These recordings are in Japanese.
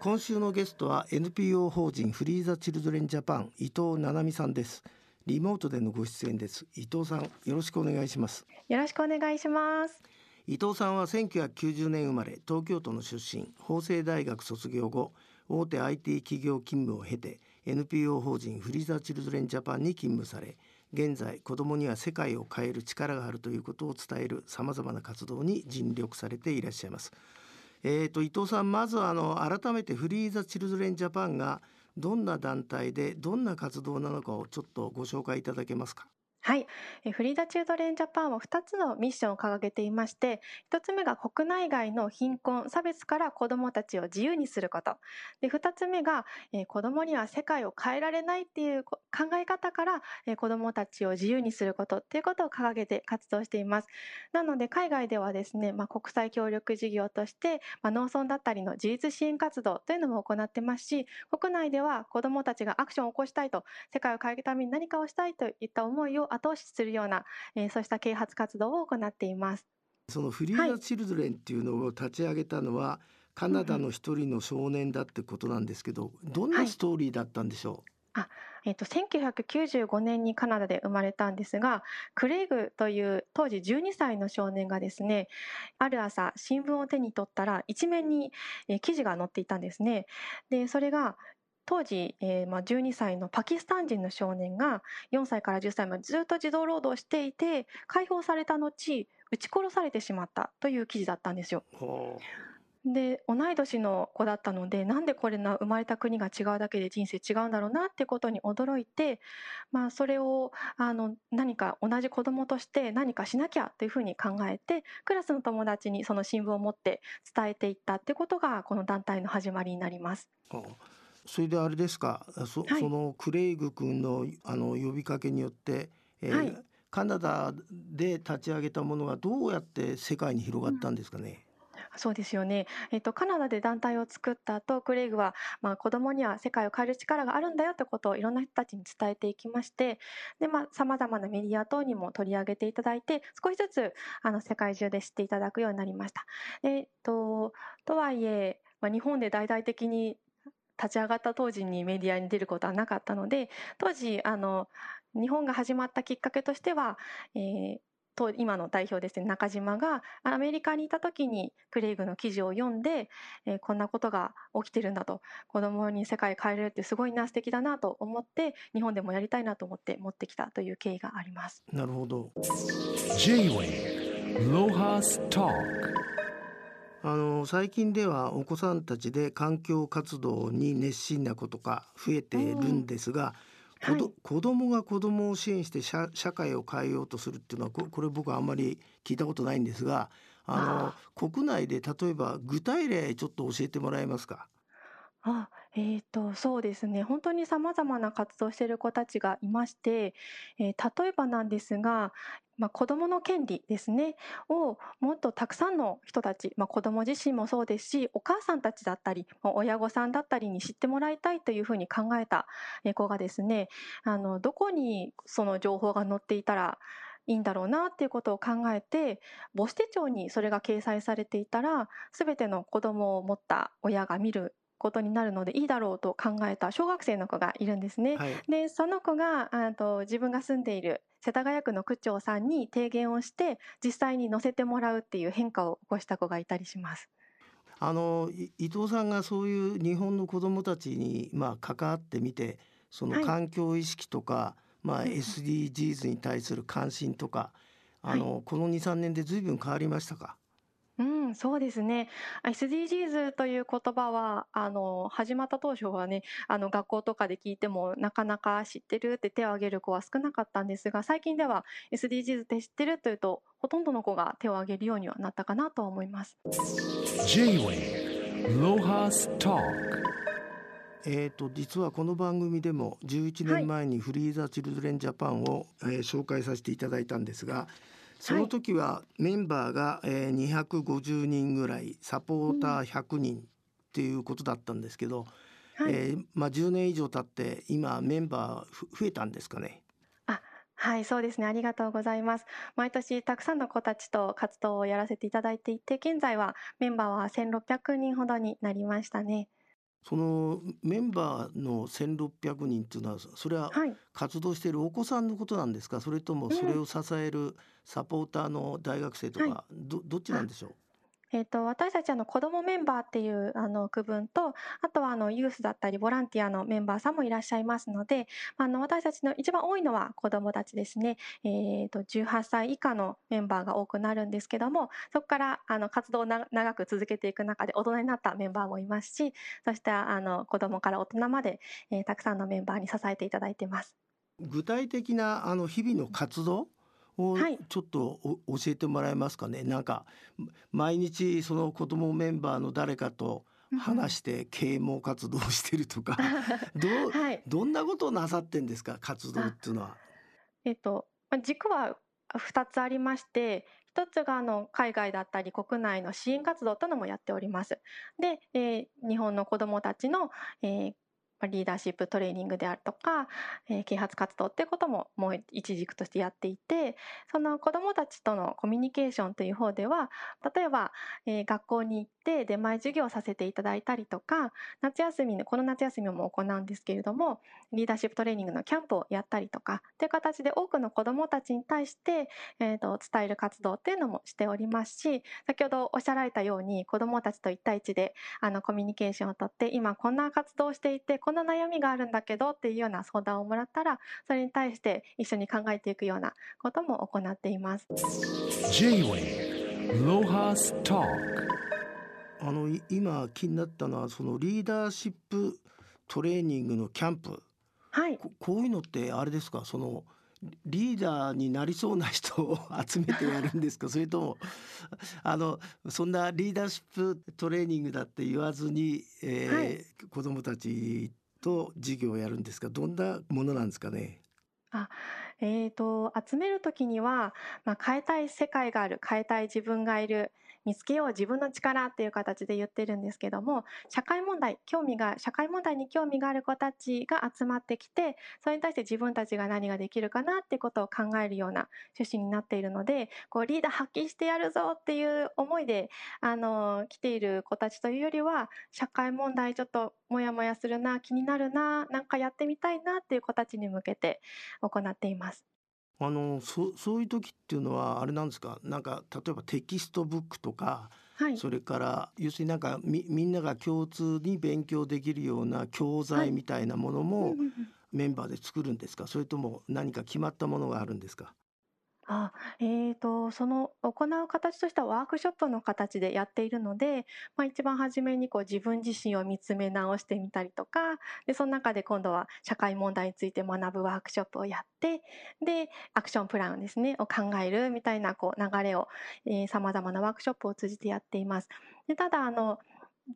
今週のゲストは NPO 法人フリーザチルドレンジャパン伊藤七海さんです。リモートでのご出演です。伊藤さんよろしくお願いします。よろしくお願いします。伊藤さんは1990年生まれ東京都の出身法政大学卒業後大手 IT 企業勤務を経て NPO 法人フリーザチルドレンジャパンに勤務され現在子どもには世界を変える力があるということを伝えるさまざまな活動に尽力されていらっしゃいます。えーと、伊藤さんまずあの改めてフリーザ・チルドレン・ジャパンがどんな団体でどんな活動なのかをちょっとご紹介いただけますか？はい、フリーダチュードレンジャパンは2つのミッションを掲げていまして1つ目が国内外の貧困差別から子どもたちを自由にすること。で2つ目が、え、子どもには世界を変えられないっていう考え方から、え、子どもたちを自由にすることっていうことを掲げて活動しています。なので海外ではですね、まあ、国際協力事業として、まあ、農村だったりの自立支援活動というのも行ってますし国内では子どもたちがアクションを起こしたいと世界を変えるために何かをしたいといった思いを後押しするような、えー、そうした啓発活動を行っています。そのフリーザ・チルドレンっていうのを立ち上げたのは、はい、カナダの一人の少年だってことなんですけど、どんなストーリーだったんでしょう、はいあえーと、1995年にカナダで生まれたんですがクレイグという当時12歳の少年がですねある朝新聞を手に取ったら一面に、えー、記事が載っていたんですね。でそれが当時、えー、まあ、12歳のパキスタン人の少年が4歳から10歳までずっと児童労働していて解放された後撃ち殺されてしまったという記事だったんですよ。で同い年の子だったのでなんでこれな生まれた国が違うだけで人生違うんだろうなってことに驚いて、まあ、それをあの何か同じ子供として何かしなきゃというふうに考えてクラスの友達にその新聞を持って伝えていったってことがこの団体の始まりになります。それであれですか？そはい、そのクレイグ君のあの呼びかけによって、えーはい、カナダで立ち上げたものがどうやって世界に広がったんですかね？うん、そうですよね、えっと、カナダで団体を作った後クレイグは、まあ、子どもには世界を変える力があるんだよってことをいろんな人たちに伝えていきましてさまざ、まなメディア等にも取り上げていただいて少しずつあの世界中で知っていただくようになりました。えっと、とはいえ、まあ、日本で大々的に立ち上がった当時にメディアに出ることはなかったので当時あの日本が始まったきっかけとしては、えー、と今の代表ですね中島がアメリカにいた時にクレイグの記事を読んで、えー、こんなことが起きてるんだと。子供に世界変えれるってすごいな素敵だなと思って日本でもやりたいなと思って持ってきたという経緯があります。なるほど。J-Way ロハスターあの最近ではお子さんたちで環境活動に熱心な子とか増えているんですが、うん、はい、子供が子供を支援して社社会を変えようとするっていうのはこれ僕はあんまり聞いたことないんですがあの国内で例えば具体例ちょっと教えてもらえますか？あえーと、そうですね。本当にさまざまな活動している子たちがいまして、えー、例えばなんですが、まあ、子どもの権利ですねをもっとたくさんの人たち、まあ、子ども自身もそうですしお母さんたちだったり親御さんだったりに知ってもらいたいというふうに考えた子がですねあのどこにその情報が載っていたらいいんだろうなっていうことを考えて母子手帳にそれが掲載されていたら全ての子どもを持った親が見ることになるのでいいだろうと考えた小学生の子がいるんですね。はい、でその子があと自分が住んでいる世田谷区の区長さんに提言をして実際に載せてもらうっていう変化を起こした子がいたりします。あの伊藤さんがそういう日本の子どもたちにまあ関わってみてその環境意識とか、はい、まあ、SDGs に対する関心とか、あの、はい、この23年で随分変わりましたか？うん、そうですね。SDGs という言葉は、あの、始まった当初はね、あの、学校とかで聞いても、なかなか知ってるって手を挙げる子は少なかったんですが、最近では SDGs って知ってるというと、ほとんどの子が手を挙げるようにはなったかなとは思います。えーと、実はこの番組でも11年前にフリーザ・チルドレン・ジャパンを、えー紹介させていただいたんですがその時はメンバーが、えー、250人ぐらいサポーター100人っていうことだったんですけど、はい、えー、まあ、10年以上経って今メンバー増えたんですかね？はい、そうですね。ありがとうございます。毎年たくさんの子たちと活動をやらせていただいていて、現在はメンバーは1600人ほどになりましたね。そのメンバーの1600人っていうのはそれははい。活動しているお子さんのことなんですか？それともうんそれを支えるサポーターの大学生とはい。かどどっちなんでしょう？えっと、私たちの子どもメンバーっていうあの区分と、あとはあのユースだったりボランティアのメンバーさんもいらっしゃいますので、あの私たちの一番多いのは子どもたちですね。えっと、18歳以下のメンバーが多くなるんですけども、そこからあの活動を長く続けていく中で大人になったメンバーもいますし、そしてあの子どもから大人まで、えーたくさんのメンバーに支えていただいてます。具体的なあの日々の活動をはい。ちょっとお教えてもらえますかね？なんか毎日その子どもメンバーの誰かと話して啓蒙活動をしてるとか どうはい。どんなことをなさってんですか？活動っていうのは。えっと、まあ軸は2つありまして、1つがあの海外だったり国内の支援活動というのもやっております。で、えー日本の子どもたちの、えーまあリーダーシップトレーニングであるとか、えー啓発活動ってことももう一軸としてやっていて、その子どもたちとのコミュニケーションという方では、例えば、えー学校に行って出前授業をさせていただいたりとか、夏休みのこの夏休みも行うんですけれども、リーダーシップトレーニングのキャンプをやったりとかっていう形で多くの子どもたちに対して、えー、と伝える活動っていうのもしておりますし先ほどおっしゃられたように子どもたちと一対一であのコミュニケーションをとって今こんな活動をしていてこんな悩みがあるんだけどっていうような相談をもらったらそれに対して一緒に考えていくようなことも行っています。J-Way Lohas Talk あのい今気になったのはそのリーダーシップトレーニングのキャンプ。はい。ここういうのってあれですか？そのリーダーになりそうな人を 集めてやるんですか？それともあのそんなリーダーシップトレーニングだって言わずに、えーはい。子どもたちと授業をやるんですか？どんなものなんですかね？あえー、と集める時には、まあ、変えたい世界がある変えたい自分がいる見つけよう自分の力っていう形で言ってるんですけども社会問題興味が社会問題に興味がある子たちが集まってきてそれに対して自分たちが何ができるかなってことを考えるような趣旨になっているのでこうリーダー発揮してやるぞっていう思いであの来ている子たちというよりは社会問題ちょっとモヤモヤするな気になるななんかやってみたいなっていう子たちに向けて行っています。あのそそういう時っていうのはあれなんですか？なんか例えばテキストブックとかはい、それから要するになんかみみんなが共通に勉強できるような教材みたいなものうんもメンバーで作るんですか？それとも何か決まったものがあるんですか？あ、えーと、その行う形としてはワークショップの形でやっているので、まあ、一番初めにこう自分自身を見つめ直してみたりとかでその中で今度は社会問題について学ぶワークショップをやってでアクションプランですねを考えるみたいなこう流れをさまざまなワークショップを通じてやっています。でただあの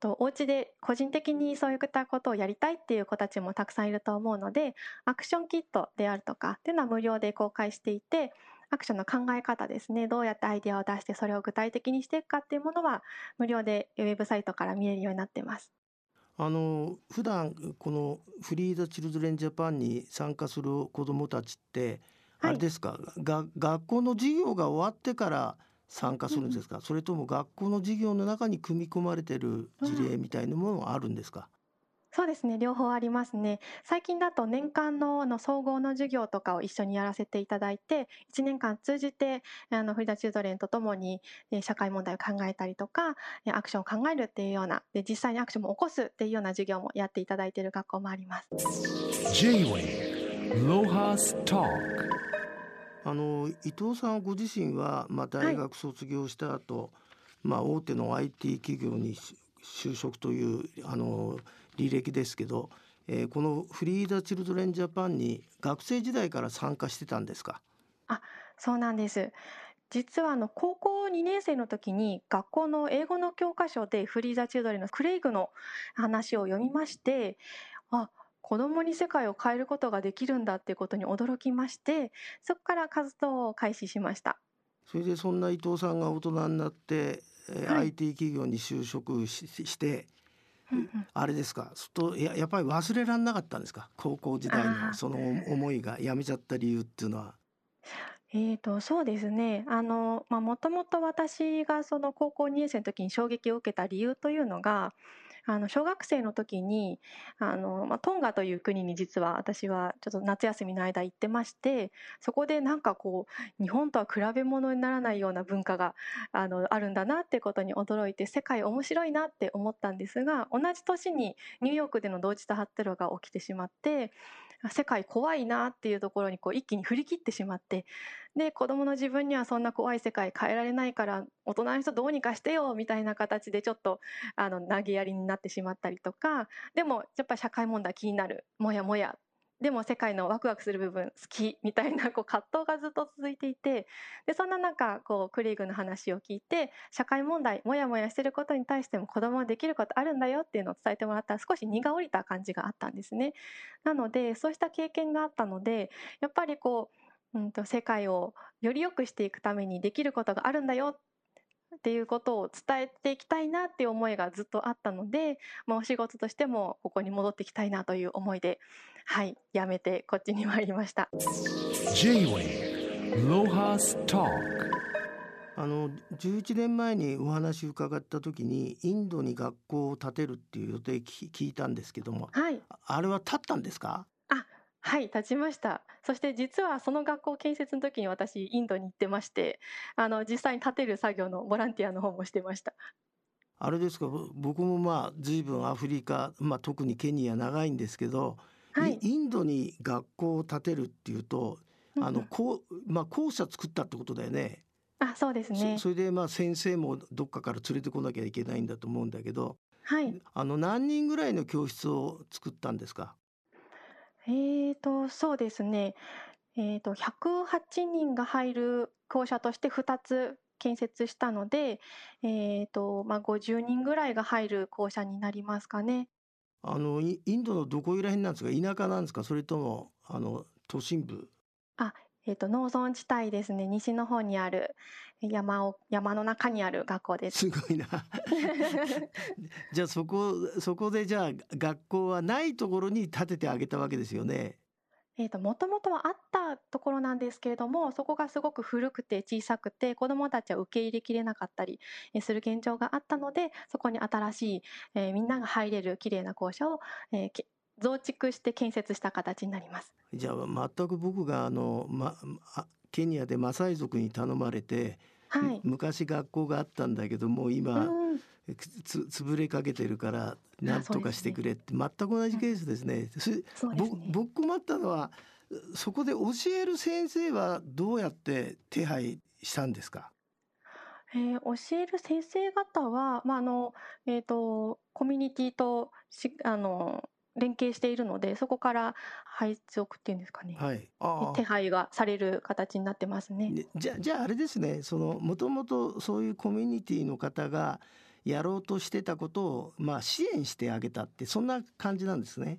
とお家で個人的にそういったことをやりたいっていう子たちもたくさんいると思うのでアクションキットであるとかっていうのは無料で公開していてアクションの考え方ですね。どうやってアイデアを出してそれを具体的にしていくかっていうものは無料でウェブサイトから見えるようになってます。あの普段このフリーダ・チルドレン・ジャパンに参加する子どもたちってはい。あれですか、が学校の授業が終わってから参加するんですか、それとも学校の授業の中に組み込まれてる事例みたいなものはあるんですか、そうですね両方ありますね。最近だと年間のあの総合の授業とかを一緒にやらせていただいて1年間通じてあのフリーダ・チルドレンとともにえ社会問題を考えたりとかえアクションを考えるっていうようなで実際にアクションも起こすっていうような授業もやっていただいている学校もあります。J-Way Lohas Talk あの伊藤さんご自身は、まあ、大学卒業した後、まあ大手の IT 企業にし就職というあの履歴ですけど、えーこのフリーダ・チルドレン・ジャパンに学生時代から参加してたんですか？そうなんです。実はあの高校2年生の時に学校の英語の教科書でフリーザ・チルドレンのクレイグの話を読みましてあ子供に世界を変えることができるんだっていうことに驚きましてそこから活動を開始しました。それでそんな伊藤さんが大人になって、えーはい IT 企業に就職ししてあれですか？とややっぱり忘れられなかったんですか？高校時代のその思いがやめちゃった理由っていうのは。えーと、そうですね。あの、まあ、もともと私がその高校2年生の時に衝撃を受けた理由というのが、あの小学生の時にあの、まあ、トンガという国に実は私はちょっと夏休みの間行ってましてそこでなんかこう日本とは比べ物にならないような文化があのあるんだなってことに驚いて世界面白いなって思ったんですが同じ年にニューヨークでの同時多発テロが起きてしまって世界怖いなっていうところにこう一気に振り切ってしまってで子供の自分にはそんな怖い世界変えられないから大人の人どうにかしてよみたいな形でちょっとあの投げやりになってしまったりとかでもやっぱり社会問題気になる。もやもやでも世界のワクワクする部分好きみたいなこう葛藤がずっと続いていてでそんな中こうクレイグの話を聞いて社会問題もやもやしてることに対しても子供はできることあるんだよっていうのを伝えてもらったら少し荷が下りた感じがあったんですね。なのでそうした経験があったのでやっぱりこううんと、世界をより良くしていくためにできることがあるんだよっていうことを伝えていきたいなっていう思いがずっとあったので、まあ、お仕事としてもここに戻ってきたいなという思いではいやめてこっちに参りました。J-Way ロハスタあの11年前にお話伺った時にインドに学校を建てるっていう予定聞いたんですけども、はい、あれは建ったんですか？はい、立ちました。そして実はその学校建設の時に私インドに行ってまして、あの実際に建てる作業のボランティアの方もしてました。あれですか、僕もまあ随分アフリカ、まあ特にケニア長いんですけど、はい、インドに学校を建てるっていうと、あのこうまあ校舎作ったってことだよね。あ、そうですね。それでまあ先生もどっかから連れてこなきゃいけないんだと思うんだけど、はい。あの何人ぐらいの教室を作ったんですか？えーと、そうですね。えーと、108人が入る校舎として2つ建設したので、えーと、まあ、50人ぐらいが入る校舎になりますかね。あのインドのどこいら辺なんですか？田舎なんですか？それともあの都心部？あ、えーと、農村地帯ですね。西の方にある山を山の中にある学校です。すごいな。じゃあそこそこでじゃあ学校はないところに建ててあげたわけですよね。えーと、もともとはあったところなんですけれどもそこがすごく古くて小さくて子どもたちは受け入れきれなかったりする現状があったのでそこに新しい、えー、みんなが入れるきれいな校舎を、えー、増築して建設した形になります。じゃあ全く僕があの、ま、ケニアでマサイ族に頼まれて、はい、昔学校があったんだけども今、うん、つ潰れかけてるから何とかしてくれって、ね、全く同じケースですね。うん、ね。僕困ったのはそこで教える先生はどうやって手配したんですか？えー、教える先生方は、まああのえーと、コミュニティとしあの連携しているのでそこから配属っていうんですかね、はい、手配がされる形になってますね。じゃじゃああれですねそのもともとそういうコミュニティの方がやろうとしてたことを、まあ、支援してあげたってそんな感じなんですね。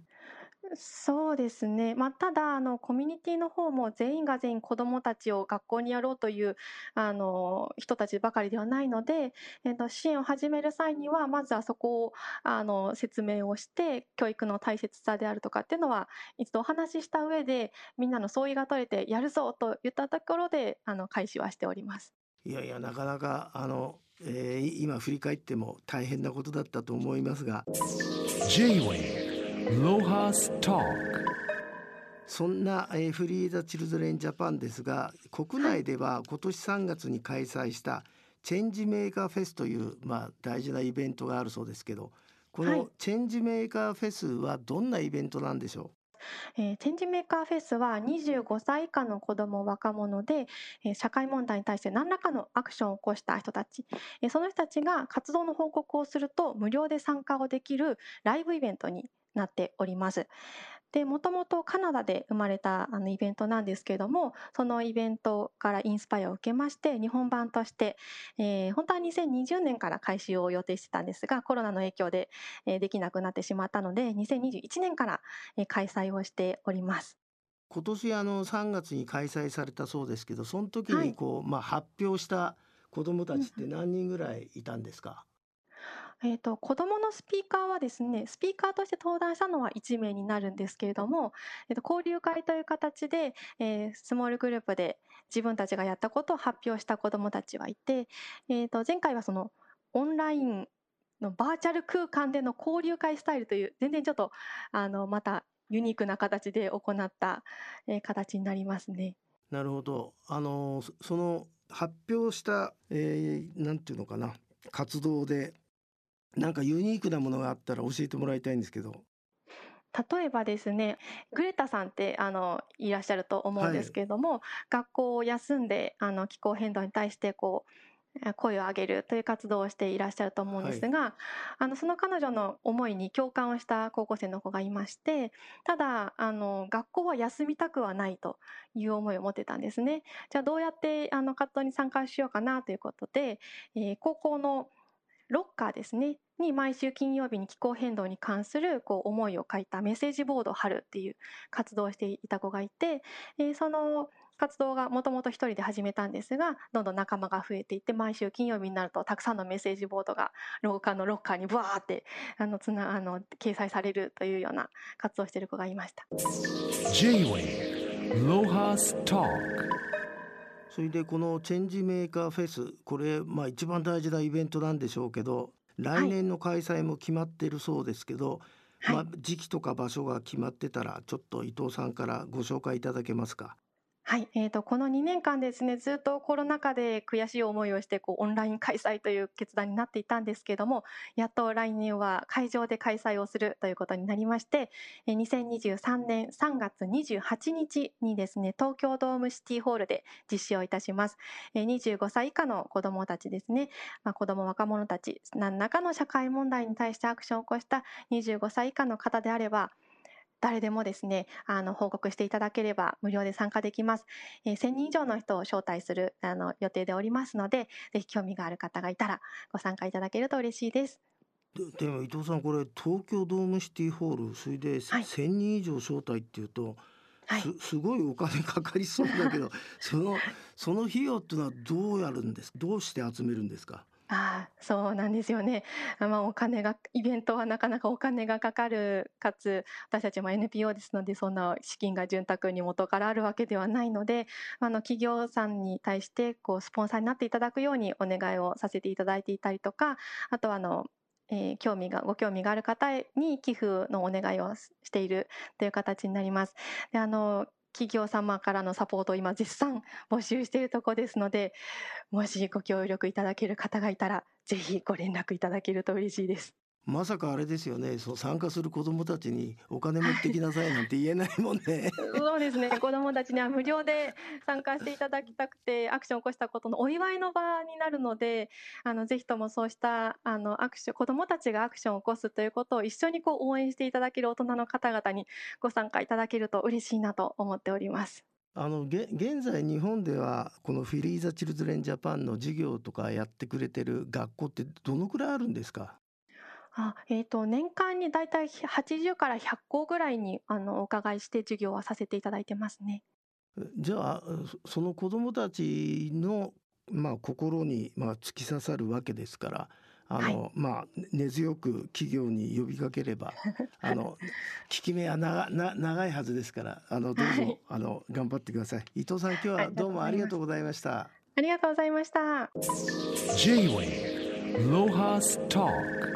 そうですね。まあ、ただ、あの、コミュニティの方も全員が全員子どもたちを学校にやろうという、あの、人たちばかりではないので、えっと、支援を始める際には、まずはそこを、あの、説明をして、教育の大切さであるとかっていうのは、一度お話しした上で、みんなの相違が取れて、やるぞと言ったところで、あの、開始はしております。いやいや、なかなか、あの、えー、今振り返っても大変なことだったと思いますが。 J-WAVE そんな、えー、フリー・ザ・チルドレン・ジャパンですが国内では今年3月に開催したチェンジメーカーフェスという、まあ、大事なイベントがあるそうですけどこのチェンジメーカーフェスはどんなイベントなんでしょう？えー、チェンジメーカーフェスは25歳以下の子ども若者で、えー、社会問題に対して何らかのアクションを起こした人たち、えー、その人たちが活動の報告をすると無料で参加をできるライブイベントになっております。で、もともとカナダで生まれたあのイベントなんですけれども、そのイベントからインスパイアを受けまして、日本版として、えー、本当は2020年から開始を予定してたんですが、コロナの影響で、えー、できなくなってしまったので、2021年から、えー、開催をしております。今年あの3月に開催されたそうですけど、その時にこう、はい、まあ発表した子どもたちって何人ぐらいいたんですか。えーと、子どものスピーカーはですねスピーカーとして登壇したのは1名になるんですけれども、えーと、交流会という形で、えー、スモールグループで自分たちがやったことを発表した子どもたちはいて、えーと、前回はそのオンラインのバーチャル空間での交流会スタイルという全然ちょっとあのまたユニークな形で行った、えー、形になりますね。なるほどあのその発表した、えー、なんていうのかな活動でなんかユニークなものがあったら教えてもらいたいんですけど。例えばですねグレタさんってあのいらっしゃると思うんですけれども、はい、学校を休んであの気候変動に対してこう声を上げるという活動をしていらっしゃると思うんですが、はい、あのその彼女の思いに共感をした高校生の子がいましてただあの学校は休みたくはないという思いを持ってたんですね。じゃあどうやってあの活動に参加しようかなということで、えー、高校のロッカーですねに毎週金曜日に気候変動に関するこう思いを書いたメッセージボードを貼るっていう活動をしていた子がいて、えー、その活動がもともと一人で始めたんですがどんどん仲間が増えていって毎週金曜日になるとたくさんのメッセージボードが廊下のロッカーにブワーってあのつなあの掲載されるというような活動をしている子がいました。J-Way ロハストークそれでこのチェンジメーカーフェスこれまあ一番大事なイベントなんでしょうけど来年の開催も決まってるそうですけど、はい、まあ、時期とか場所が決まってたらちょっと伊藤さんからご紹介いただけますか？はい、えーと、この2年間ですねずっとコロナ禍で悔しい思いをしてこうオンライン開催という決断になっていたんですけどもやっと来年は会場で開催をするということになりまして2023年3月28日にですね東京ドームシティホールで実施をいたします。25歳以下の子どもたちですね、まあ、子ども若者たち何らかの社会問題に対してアクションを起こした25歳以下の方であれば誰でもですね、あの、報告していただければ無料で参加できます。えー、1000人以上の人を招待する、あの、予定でおりますので、ぜひ興味がある方がいたらご参加いただけると嬉しいです。でも伊藤さんこれ東京ドームシティホールそれで1,000人以上招待っていうと、はい、すすごいお金かかりそうだけど そのその費用っていうのはどうやるんですどうして集めるんですか？ああ、そうなんですよね。まあ、お金がイベントはなかなかお金がかかる、かつ、私たちも NPO ですので、そんな資金が潤沢に元からあるわけではないので、あの、企業さんに対して、こう、スポンサーになっていただくようにお願いをさせていただいていたりとか、あとは、あの、えー、興味が、ご興味がある方に寄付のお願いをしているという形になります。で、あの、企業様からのサポートを今絶賛募集しているところですので、もしご協力いただける方がいたら、ぜひご連絡いただけると嬉しいです。まさかあれですよね。そう参加する子どもたちにお金持ってきなさいなんて言えないもんね。そうですね。子どもたちには無料で参加していただきたくてアクションを起こしたことのお祝いの場になるのであのぜひともそうしたあのアクション子どもたちがアクションを起こすということを一緒にこう応援していただける大人の方々にご参加いただけると嬉しいなと思っております。あの現在日本ではこのフィリーザ・チルズレン・ジャパンの授業とかやってくれてる学校ってどのくらいあるんですか？あ、えっと、年間にだいたい80から100校ぐらいに、あの、お伺いして授業はさせていただいてますね。じゃあ、その子どもたちの、まあ、心に、まあ、突き刺さるわけですから、あはい。の、まあ、根強く企業に呼びかければ、あの、効き目は長な長いはずですから、あの、どうぞ、い。あの、頑張ってください。伊藤さん、今日はどうもありがとうございました。ありがとうございました。J-Way ロハス Talk